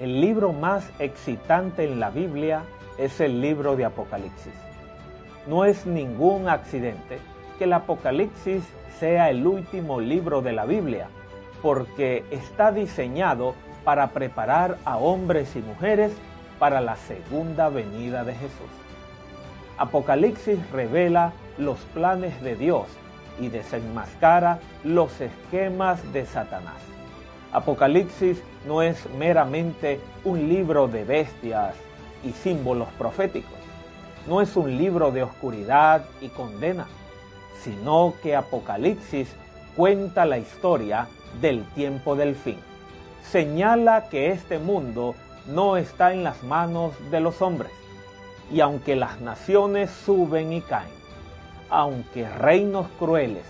El libro más excitante en la Biblia es el libro de Apocalipsis. No es ningún accidente que el Apocalipsis sea el último libro de la Biblia, porque está diseñado para preparar a hombres y mujeres para la segunda venida de Jesús. Apocalipsis revela los planes de Dios y desenmascara los esquemas de Satanás. Apocalipsis no es meramente un libro de bestias y símbolos proféticos. No es un libro de oscuridad y condena, sino que Apocalipsis cuenta la historia del tiempo del fin. Señala que este mundo no está en las manos de los hombres. Y aunque las naciones suben y caen, aunque reinos crueles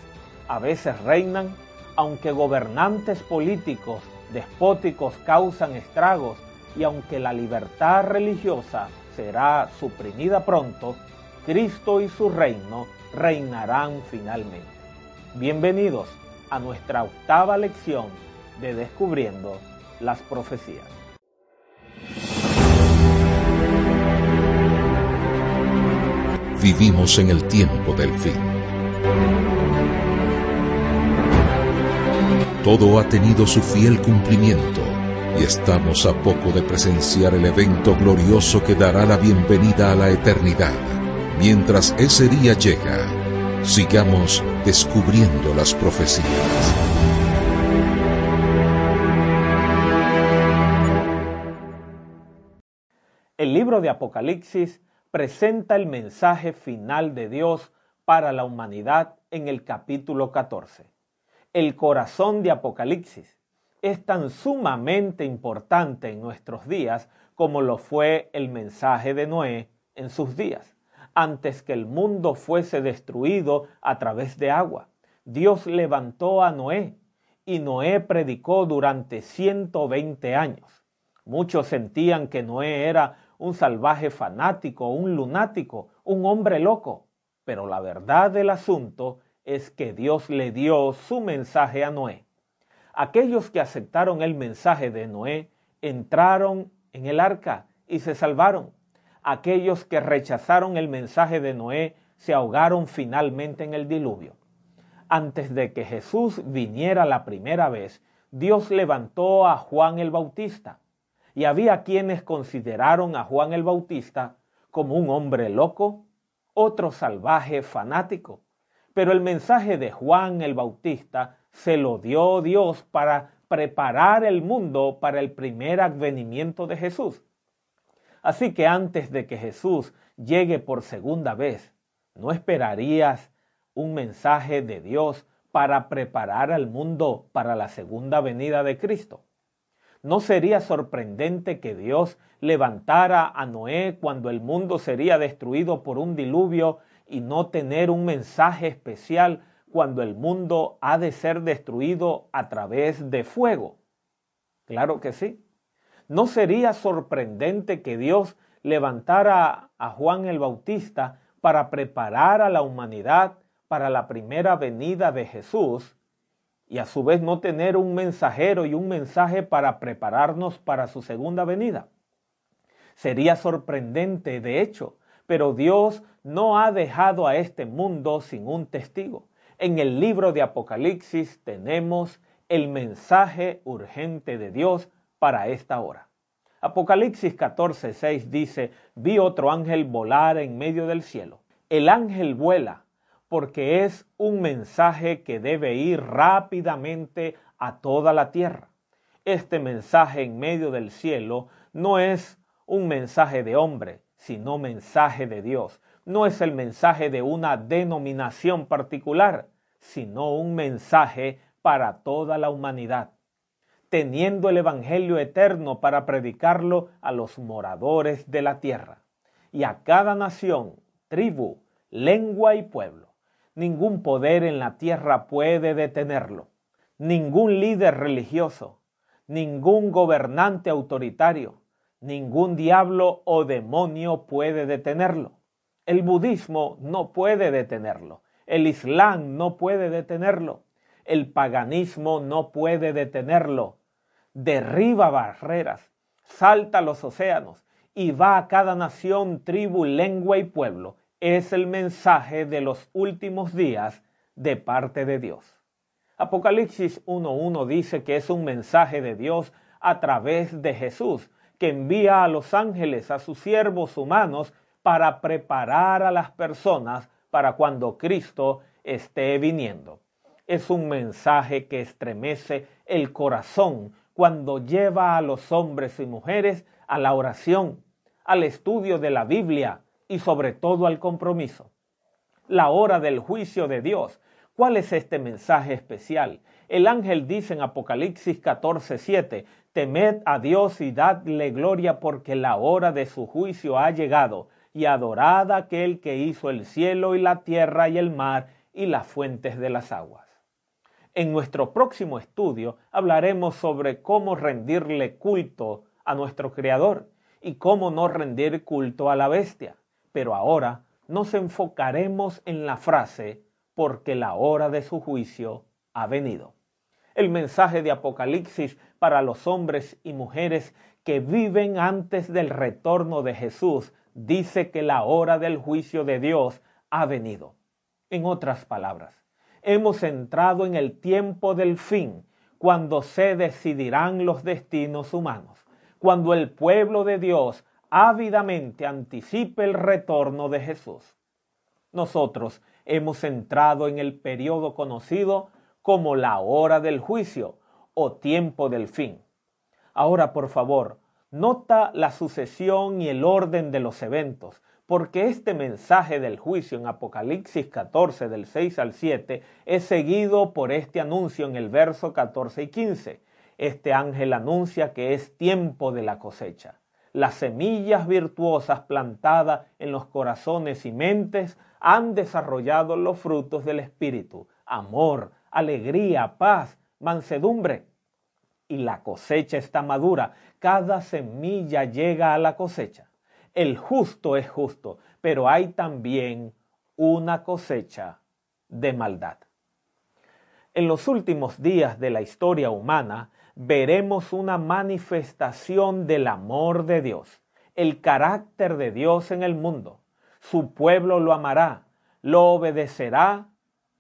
a veces reinan, aunque gobernantes políticos despóticos causan estragos y aunque la libertad religiosa será suprimida pronto, Cristo y su reino reinarán finalmente. Bienvenidos a nuestra octava lección de Descubriendo las Profecías. Vivimos en el tiempo del fin. Todo ha tenido su fiel cumplimiento y estamos a poco de presenciar el evento glorioso que dará la bienvenida a la eternidad. Mientras ese día llega, sigamos descubriendo las profecías. El libro de Apocalipsis presenta el mensaje final de Dios para la humanidad en el capítulo 14. El corazón de Apocalipsis es tan sumamente importante en nuestros días como lo fue el mensaje de Noé en sus días, antes que el mundo fuese destruido a través de agua. Dios levantó a Noé y Noé predicó durante 120 años. Muchos sentían que Noé era un salvaje fanático, un lunático, un hombre loco. Pero la verdad del asunto es que Dios le dio su mensaje a Noé. Aquellos que aceptaron el mensaje de Noé entraron en el arca y se salvaron. Aquellos que rechazaron el mensaje de Noé se ahogaron finalmente en el diluvio. Antes de que Jesús viniera la primera vez, Dios levantó a Juan el Bautista y había quienes consideraron a Juan el Bautista como un hombre loco, otro salvaje fanático. Pero el mensaje de Juan el Bautista se lo dio Dios para preparar el mundo para el primer advenimiento de Jesús. Así que antes de que Jesús llegue por segunda vez, ¿no esperarías un mensaje de Dios para preparar al mundo para la segunda venida de Cristo? ¿No sería sorprendente que Dios levantara a Noé cuando el mundo sería destruido por un diluvio y no tener un mensaje especial cuando el mundo ha de ser destruido a través de fuego? Claro que sí. ¿No sería sorprendente que Dios levantara a Juan el Bautista para preparar a la humanidad para la primera venida de Jesús y a su vez no tener un mensajero y un mensaje para prepararnos para su segunda venida. Sería sorprendente, de hecho, pero Dios no ha dejado a este mundo sin un testigo. En el libro de Apocalipsis tenemos el mensaje urgente de Dios para esta hora. Apocalipsis 14:6 dice, vi otro ángel volar en medio del cielo. El ángel vuela porque es un mensaje que debe ir rápidamente a toda la tierra. Este mensaje en medio del cielo no es un mensaje de hombre, sino mensaje de Dios. No es el mensaje de una denominación particular, sino un mensaje para toda la humanidad, teniendo el Evangelio eterno para predicarlo a los moradores de la tierra y a cada nación, tribu, lengua y pueblo. Ningún poder en la tierra puede detenerlo. Ningún líder religioso, ningún gobernante autoritario, ningún diablo o demonio puede detenerlo. El budismo no puede detenerlo. El islam no puede detenerlo. El paganismo no puede detenerlo. Derriba barreras, salta los océanos y va a cada nación, tribu, lengua y pueblo. Es el mensaje de los últimos días de parte de Dios. Apocalipsis 1.1 dice que es un mensaje de Dios a través de Jesús, que envía a los ángeles, a sus siervos humanos, para preparar a las personas para cuando Cristo esté viniendo. Es un mensaje que estremece el corazón cuando lleva a los hombres y mujeres a la oración, al estudio de la Biblia y sobre todo al compromiso. La hora del juicio de Dios. ¿Cuál es este mensaje especial? El ángel dice en Apocalipsis 14:7, temed a Dios y dadle gloria porque la hora de su juicio ha llegado, y adorad a aquel que hizo el cielo y la tierra y el mar y las fuentes de las aguas. En nuestro próximo estudio hablaremos sobre cómo rendirle culto a nuestro Creador y cómo no rendir culto a la bestia. Pero ahora nos enfocaremos en la frase porque la hora de su juicio ha venido. El mensaje de Apocalipsis para los hombres y mujeres que viven antes del retorno de Jesús dice que la hora del juicio de Dios ha venido. En otras palabras, hemos entrado en el tiempo del fin, cuando se decidirán los destinos humanos, cuando el pueblo de Dios ávidamente anticipe el retorno de Jesús. Nosotros hemos entrado en el periodo conocido como la hora del juicio o tiempo del fin. Ahora, por favor, nota la sucesión y el orden de los eventos, porque este mensaje del juicio en Apocalipsis 14 del 6 al 7 es seguido por este anuncio en el verso 14 y 15. Este ángel anuncia que es tiempo de la cosecha. Las semillas virtuosas plantadas en los corazones y mentes han desarrollado los frutos del Espíritu, amor, alegría, paz, mansedumbre. Y la cosecha está madura. Cada semilla llega a la cosecha. El justo es justo, pero hay también una cosecha de maldad. En los últimos días de la historia humana veremos una manifestación del amor de Dios, el carácter de Dios en el mundo. Su pueblo lo amará, lo obedecerá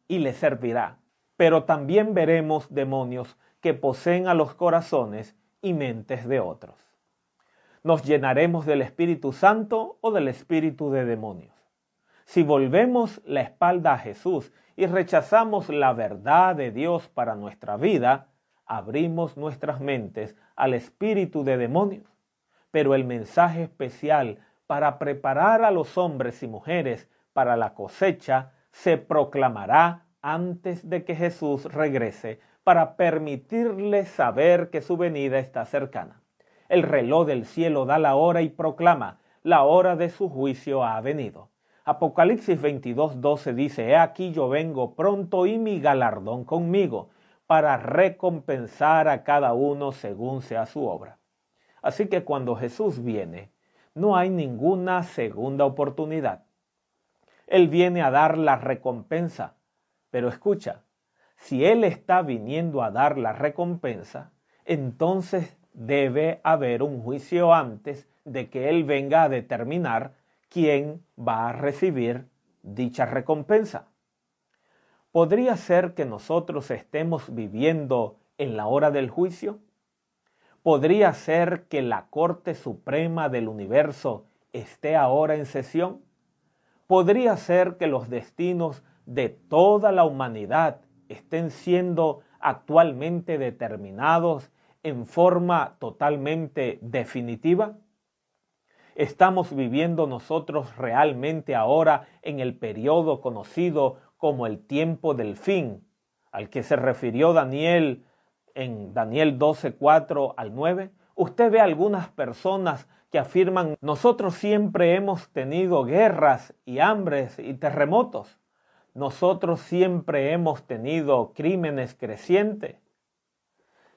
y le servirá pero también veremos demonios que poseen a los corazones y mentes de otros. ¿Nos llenaremos del Espíritu Santo o del Espíritu de demonios? Si volvemos la espalda a Jesús y rechazamos la verdad de Dios para nuestra vida, abrimos nuestras mentes al espíritu de demonios. Pero el mensaje especial para preparar a los hombres y mujeres para la cosecha se proclamará antes de que Jesús regrese para permitirle saber que su venida está cercana. El reloj del cielo da la hora y proclama, la hora de su juicio ha venido. Apocalipsis 22, 12 dice, He aquí yo vengo pronto y mi galardón conmigo, para recompensar a cada uno según sea su obra. Así que cuando Jesús viene, no hay ninguna segunda oportunidad. Él viene a dar la recompensa pero escucha, si Él está viniendo a dar la recompensa, entonces debe haber un juicio antes de que Él venga a determinar quién va a recibir dicha recompensa. ¿Podría ser que nosotros estemos viviendo en la hora del juicio? ¿Podría ser que la Corte Suprema del Universo esté ahora en sesión? ¿Podría ser que los destinos de toda la humanidad estén siendo actualmente determinados en forma totalmente definitiva? ¿Estamos viviendo nosotros realmente ahora en el periodo conocido como el tiempo del fin, al que se refirió Daniel en Daniel 12, 4 al 9? Usted ve algunas personas que afirman, nosotros siempre hemos tenido guerras y hambres y terremotos nosotros siempre hemos tenido crímenes crecientes.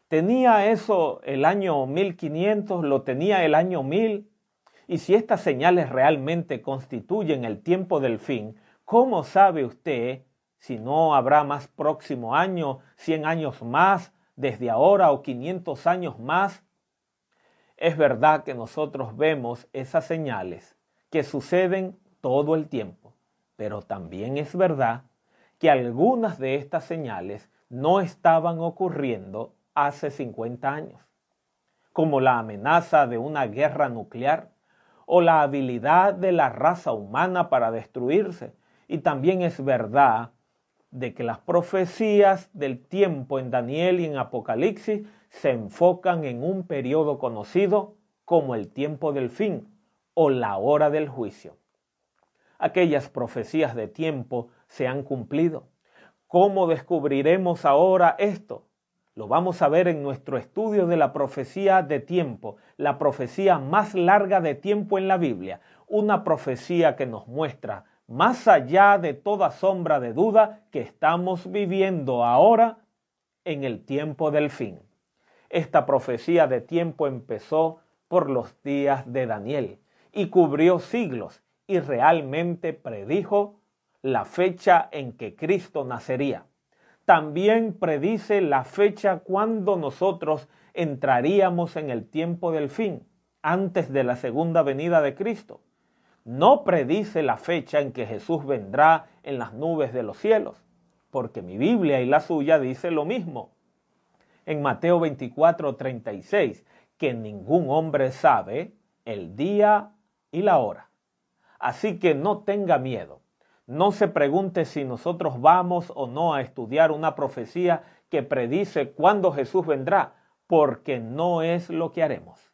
¿Tenía eso el año 1500? ¿Lo tenía el año 1000? Y si estas señales realmente constituyen el tiempo del fin, ¿cómo sabe usted si no habrá más próximo año, 100 años más, desde ahora o 500 años más? Es verdad que nosotros vemos esas señales que suceden todo el tiempo, pero también es verdad que algunas de estas señales no estaban ocurriendo hace 50 años, como la amenaza de una guerra nuclear o la habilidad de la raza humana para destruirse. Y también es verdad de que las profecías del tiempo en Daniel y en Apocalipsis se enfocan en un periodo conocido como el tiempo del fin o la hora del juicio. Aquellas profecías de tiempo se han cumplido. ¿Cómo descubriremos ahora esto? Lo vamos a ver en nuestro estudio de la profecía de tiempo, la profecía más larga de tiempo en la Biblia, una profecía que nos muestra, más allá de toda sombra de duda, que estamos viviendo ahora en el tiempo del fin. Esta profecía de tiempo empezó por los días de Daniel y cubrió siglos y realmente predijo la fecha en que Cristo nacería también predice la fecha cuando nosotros entraríamos en el tiempo del fin, antes de la segunda venida de Cristo. No predice la fecha en que Jesús vendrá en las nubes de los cielos, porque mi Biblia y la suya dice lo mismo. En Mateo 24, 36, que ningún hombre sabe el día y la hora. Así que no tenga miedo no se pregunte si nosotros vamos o no a estudiar una profecía que predice cuándo Jesús vendrá, porque no es lo que haremos.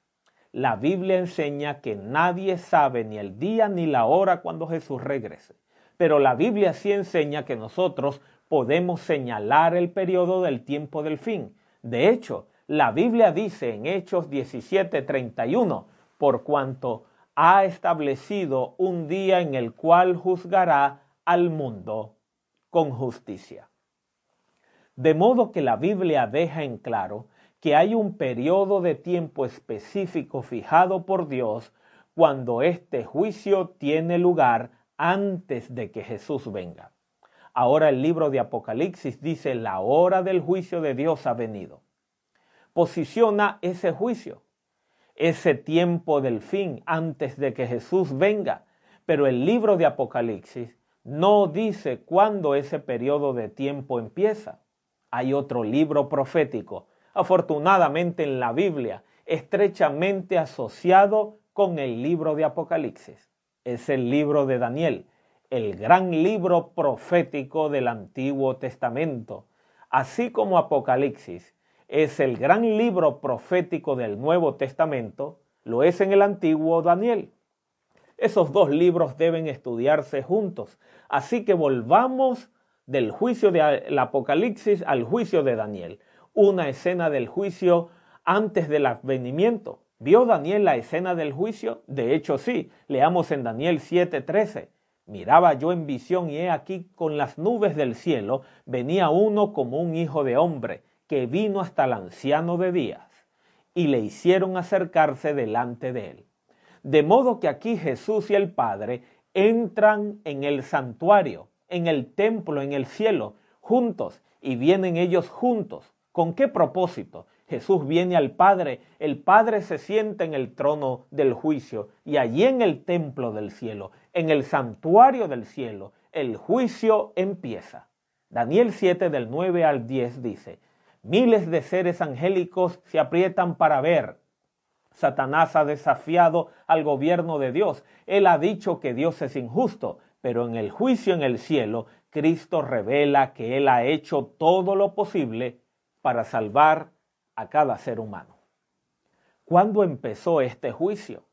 La Biblia enseña que nadie sabe ni el día ni la hora cuando Jesús regrese. Pero la Biblia sí enseña que nosotros podemos señalar el periodo del tiempo del fin. De hecho, la Biblia dice en Hechos 17:31, por cuanto ha establecido un día en el cual juzgará al mundo con justicia. De modo que la Biblia deja en claro que hay un periodo de tiempo específico fijado por Dios cuando este juicio tiene lugar antes de que Jesús venga. Ahora el libro de Apocalipsis dice la hora del juicio de Dios ha venido. Posiciona ese juicio ese tiempo del fin antes de que Jesús venga. Pero el libro de Apocalipsis no dice cuándo ese periodo de tiempo empieza. Hay otro libro profético, afortunadamente en la Biblia, estrechamente asociado con el libro de Apocalipsis. Es el libro de Daniel, el gran libro profético del Antiguo Testamento. Así como Apocalipsis es el gran libro profético del Nuevo Testamento, lo es en el Antiguo Daniel. Esos dos libros deben estudiarse juntos. Así que volvamos del juicio del Apocalipsis al juicio de Daniel. Una escena del juicio antes del advenimiento. ¿Vio Daniel la escena del juicio? De hecho, sí. Leamos en Daniel 7:13. Miraba yo en visión y he aquí con las nubes del cielo venía uno como un hijo de hombre que vino hasta el anciano de días y le hicieron acercarse delante de él. De modo que aquí Jesús y el Padre entran en el santuario, en el templo, en el cielo, juntos, y vienen ellos juntos. ¿Con qué propósito? Jesús viene al Padre, el Padre se sienta en el trono del juicio y allí en el templo del cielo, en el santuario del cielo, el juicio empieza. Daniel 7 del 9 al 10 dice, Miles de seres angélicos se aprietan para ver. Satanás ha desafiado al gobierno de Dios. Él ha dicho que Dios es injusto, pero en el juicio en el cielo, Cristo revela que Él ha hecho todo lo posible para salvar a cada ser humano. ¿Cuándo empezó este juicio?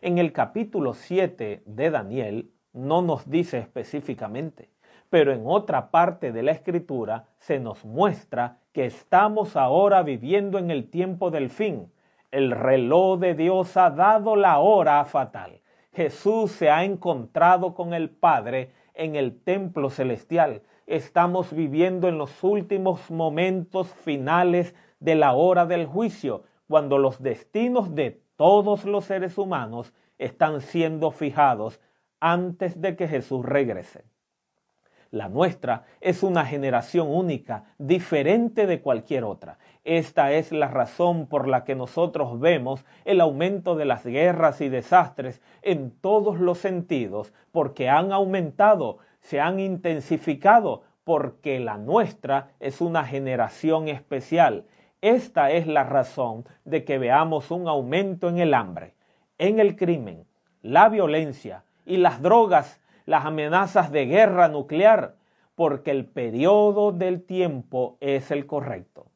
En el capítulo 7 de Daniel no nos dice específicamente, pero en otra parte de la escritura se nos muestra que estamos ahora viviendo en el tiempo del fin. El reloj de Dios ha dado la hora fatal. Jesús se ha encontrado con el Padre en el templo celestial. Estamos viviendo en los últimos momentos finales de la hora del juicio, cuando los destinos de todos los seres humanos están siendo fijados antes de que Jesús regrese. La nuestra es una generación única, diferente de cualquier otra. Esta es la razón por la que nosotros vemos el aumento de las guerras y desastres en todos los sentidos, porque han aumentado, se han intensificado, porque la nuestra es una generación especial. Esta es la razón de que veamos un aumento en el hambre, en el crimen, la violencia y las drogas, las amenazas de guerra nuclear, porque el periodo del tiempo es el correcto.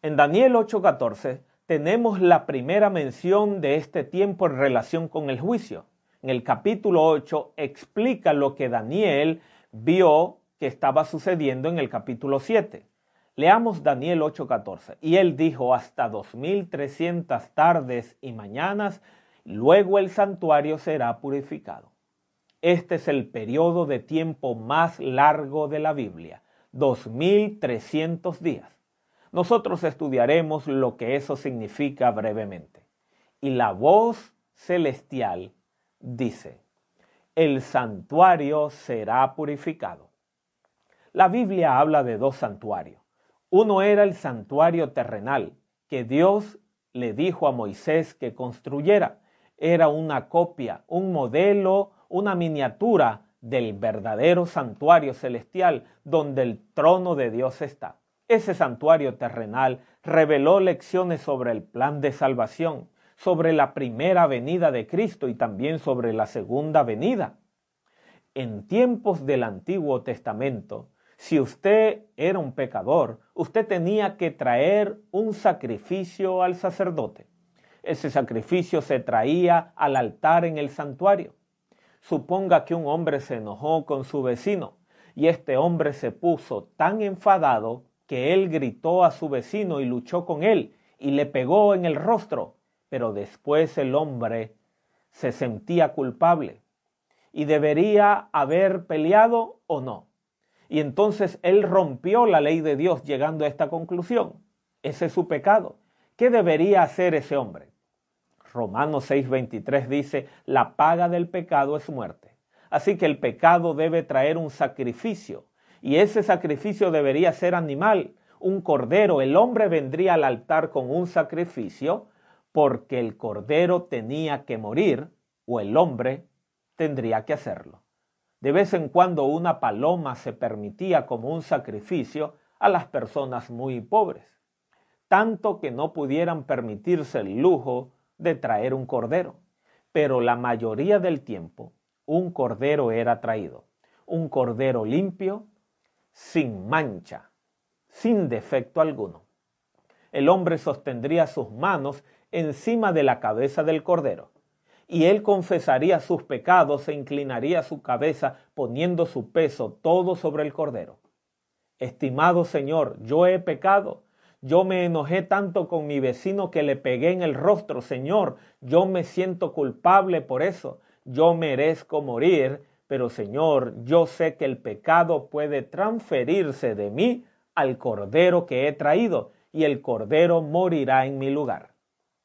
En Daniel 8:14 tenemos la primera mención de este tiempo en relación con el juicio. En el capítulo 8 explica lo que Daniel vio que estaba sucediendo en el capítulo 7. Leamos Daniel 8:14. Y él dijo, hasta 2300 tardes y mañanas, luego el santuario será purificado. Este es el periodo de tiempo más largo de la Biblia, 2300 días. Nosotros estudiaremos lo que eso significa brevemente. Y la voz celestial dice, el santuario será purificado. La Biblia habla de dos santuarios. Uno era el santuario terrenal, que Dios le dijo a Moisés que construyera. Era una copia, un modelo, una miniatura del verdadero santuario celestial donde el trono de Dios está. Ese santuario terrenal reveló lecciones sobre el plan de salvación, sobre la primera venida de Cristo y también sobre la segunda venida. En tiempos del Antiguo Testamento, si usted era un pecador, usted tenía que traer un sacrificio al sacerdote. Ese sacrificio se traía al altar en el santuario. Suponga que un hombre se enojó con su vecino y este hombre se puso tan enfadado que él gritó a su vecino y luchó con él y le pegó en el rostro, pero después el hombre se sentía culpable y debería haber peleado o no. Y entonces él rompió la ley de Dios llegando a esta conclusión. Ese es su pecado. ¿Qué debería hacer ese hombre? Romanos 6:23 dice, la paga del pecado es muerte. Así que el pecado debe traer un sacrificio y ese sacrificio debería ser animal, un cordero. El hombre vendría al altar con un sacrificio porque el cordero tenía que morir o el hombre tendría que hacerlo. De vez en cuando una paloma se permitía como un sacrificio a las personas muy pobres, tanto que no pudieran permitirse el lujo de traer un cordero. Pero la mayoría del tiempo un cordero era traído, un cordero limpio, sin mancha, sin defecto alguno. El hombre sostendría sus manos encima de la cabeza del cordero, y él confesaría sus pecados e inclinaría su cabeza poniendo su peso todo sobre el cordero. Estimado Señor, yo he pecado. Yo me enojé tanto con mi vecino que le pegué en el rostro. Señor, yo me siento culpable por eso. Yo merezco morir pero Señor, yo sé que el pecado puede transferirse de mí al cordero que he traído, y el cordero morirá en mi lugar.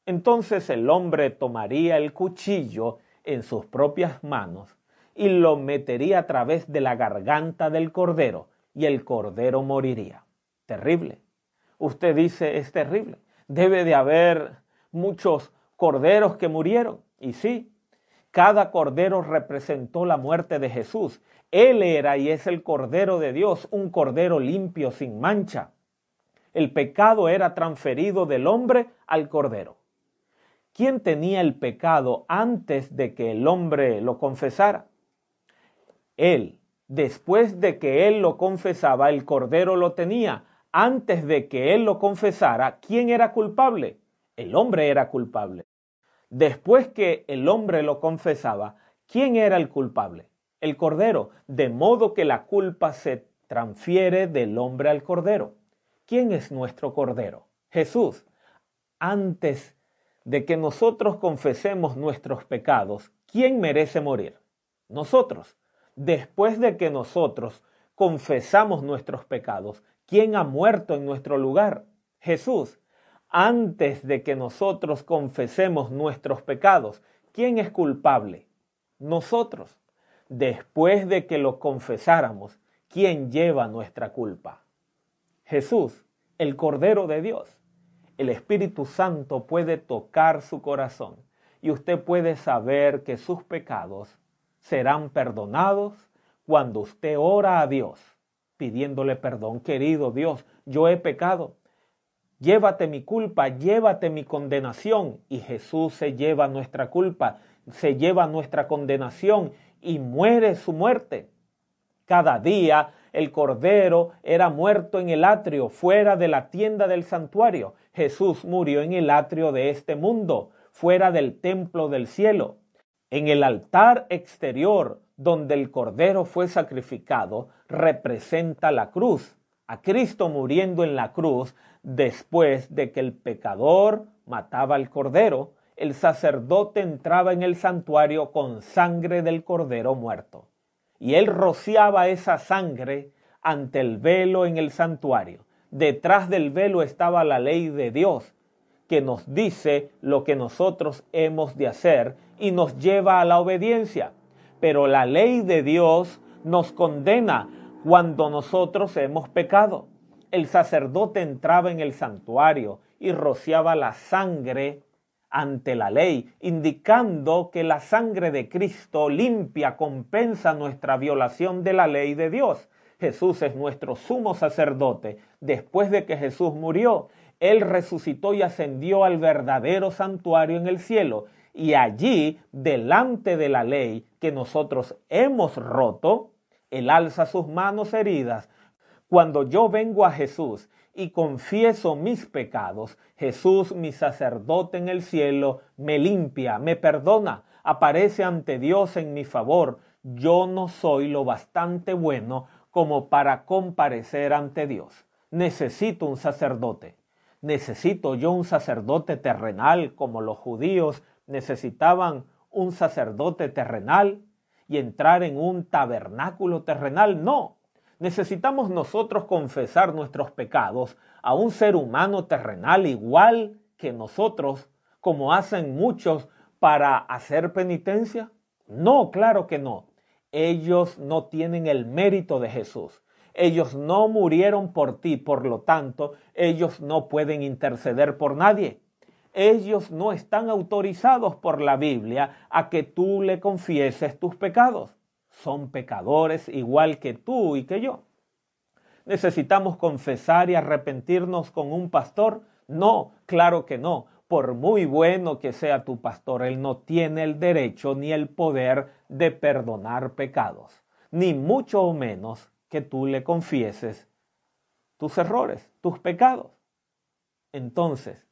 Entonces el hombre tomaría el cuchillo en sus propias manos y lo metería a través de la garganta del cordero, y el cordero moriría. Terrible. Usted dice, es terrible. Debe de haber muchos corderos que murieron. Y sí, cada cordero representó la muerte de Jesús. Él era y es el cordero de Dios, un cordero limpio, sin mancha. El pecado era transferido del hombre al cordero. ¿Quién tenía el pecado antes de que el hombre lo confesara? Él. Después de que él lo confesaba, el cordero lo tenía. Antes de que él lo confesara, ¿quién era culpable? El hombre era culpable. Después que el hombre lo confesaba, ¿quién era el culpable? El cordero, de modo que la culpa se transfiere del hombre al cordero. ¿Quién es nuestro cordero? Jesús. Antes de que nosotros confesemos nuestros pecados, ¿quién merece morir? Nosotros. Después de que nosotros confesamos nuestros pecados, ¿quién ha muerto en nuestro lugar? Jesús antes de que nosotros confesemos nuestros pecados. ¿Quién es culpable? Nosotros. Después de que lo confesáramos, ¿quién lleva nuestra culpa? Jesús, el Cordero de Dios. el Espíritu Santo puede tocar su corazón y usted puede saber que sus pecados serán perdonados cuando usted ora a Dios pidiéndole perdón. Querido Dios, yo he pecado. Llévate mi culpa, llévate mi condenación. Y Jesús se lleva nuestra culpa, se lleva nuestra condenación y muere su muerte. Cada día el cordero era muerto en el atrio, fuera de la tienda del santuario. Jesús murió en el atrio de este mundo, fuera del templo del cielo. En el altar exterior donde el cordero fue sacrificado representa la cruz, a Cristo muriendo en la cruz después de que el pecador mataba al cordero, el sacerdote entraba en el santuario con sangre del cordero muerto y él rociaba esa sangre ante el velo en el santuario. Detrás del velo estaba la ley de Dios, que nos dice lo que nosotros hemos de hacer y nos lleva a la obediencia. Pero la ley de Dios nos condena cuando nosotros hemos pecado. El sacerdote entraba en el santuario y rociaba la sangre ante la ley, indicando que la sangre de Cristo limpia, compensa nuestra violación de la ley de Dios. Jesús es nuestro sumo sacerdote. Después de que Jesús murió, Él resucitó y ascendió al verdadero santuario en el cielo. Y allí, delante de la ley que nosotros hemos roto, Él alza sus manos heridas. Cuando yo vengo a Jesús y confieso mis pecados, Jesús, mi sacerdote en el cielo, me limpia, me perdona, aparece ante Dios en mi favor. Yo no soy lo bastante bueno como para comparecer ante Dios. Necesito un sacerdote. Necesito yo un sacerdote terrenal como los judíos necesitaban un sacerdote terrenal y entrar en un tabernáculo terrenal. No, necesitamos nosotros confesar nuestros pecados a un ser humano terrenal igual que nosotros, como hacen muchos para hacer penitencia? No, claro que no. Ellos no tienen el mérito de Jesús. Ellos no murieron por ti, por lo tanto, ellos no pueden interceder por nadie. Ellos no están autorizados por la Biblia a que tú le confieses tus pecados son pecadores igual que tú y que yo. ¿Necesitamos confesar y arrepentirnos con un pastor? No, claro que no. Por muy bueno que sea tu pastor, él no tiene el derecho ni el poder de perdonar pecados, ni mucho menos que tú le confieses tus errores, tus pecados. Entonces,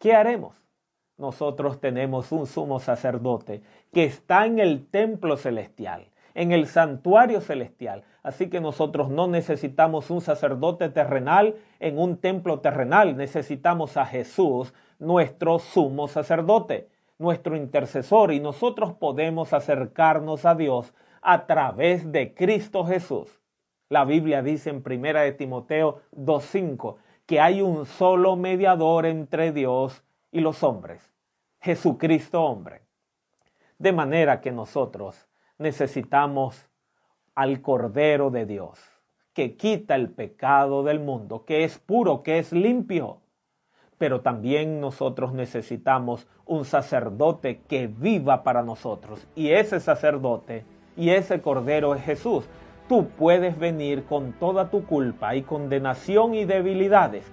¿qué haremos? nosotros tenemos un sumo sacerdote que está en el templo celestial, en el santuario celestial. Así que nosotros no necesitamos un sacerdote terrenal en un templo terrenal, necesitamos a Jesús, nuestro sumo sacerdote, nuestro intercesor, y nosotros podemos acercarnos a Dios a través de Cristo Jesús. La Biblia dice en 1 de Timoteo 2.5 que hay un solo mediador entre Dios y los hombres, Jesucristo hombre. De manera que nosotros necesitamos al Cordero de Dios, que quita el pecado del mundo, que es puro, que es limpio. Pero también nosotros necesitamos un sacerdote que viva para nosotros. Y ese sacerdote y ese Cordero es Jesús. Tú puedes venir con toda tu culpa y condenación y debilidades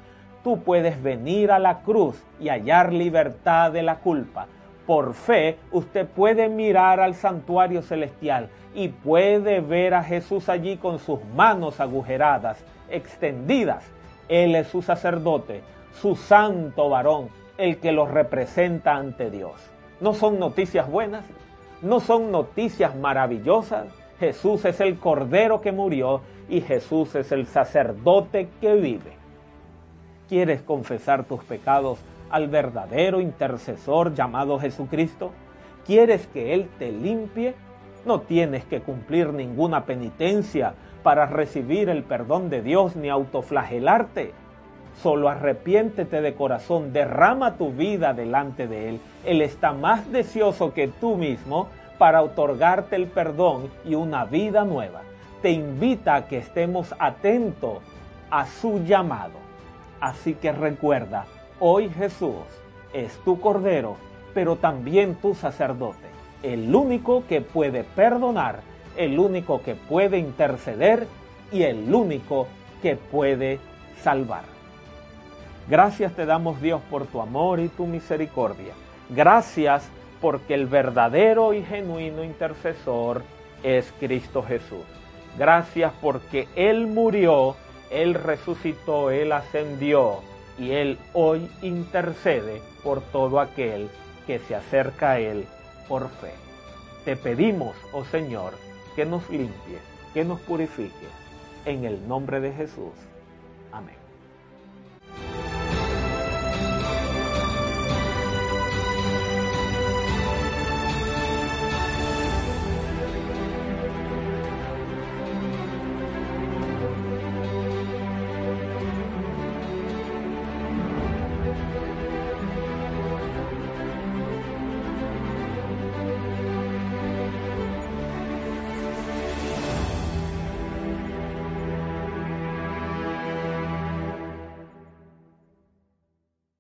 tú puedes venir a la cruz y hallar libertad de la culpa. Por fe, usted puede mirar al santuario celestial y puede ver a Jesús allí con sus manos agujeradas, extendidas. Él es su sacerdote, su santo varón, el que los representa ante Dios. ¿No son noticias buenas? ¿No son noticias maravillosas? Jesús es el Cordero que murió y Jesús es el sacerdote que vive. ¿Quieres confesar tus pecados al verdadero intercesor llamado Jesucristo? ¿Quieres que Él te limpie? No tienes que cumplir ninguna penitencia para recibir el perdón de Dios ni autoflagelarte. Solo arrepiéntete de corazón, derrama tu vida delante de Él. Él está más deseoso que tú mismo para otorgarte el perdón y una vida nueva. Te invita a que estemos atentos a su llamado. Así que recuerda, Hoy Jesús es tu Cordero, pero también tu sacerdote, el único que puede perdonar, el único que puede interceder y el único que puede salvar. Gracias te damos Dios por tu amor y tu misericordia. Gracias porque el verdadero y genuino intercesor es Cristo Jesús. Gracias porque Él murió, Él resucitó, Él ascendió y Él hoy intercede por todo aquel que se acerca a Él por fe. Te pedimos, oh Señor, que nos limpies, que nos purifiques. En el nombre de Jesús.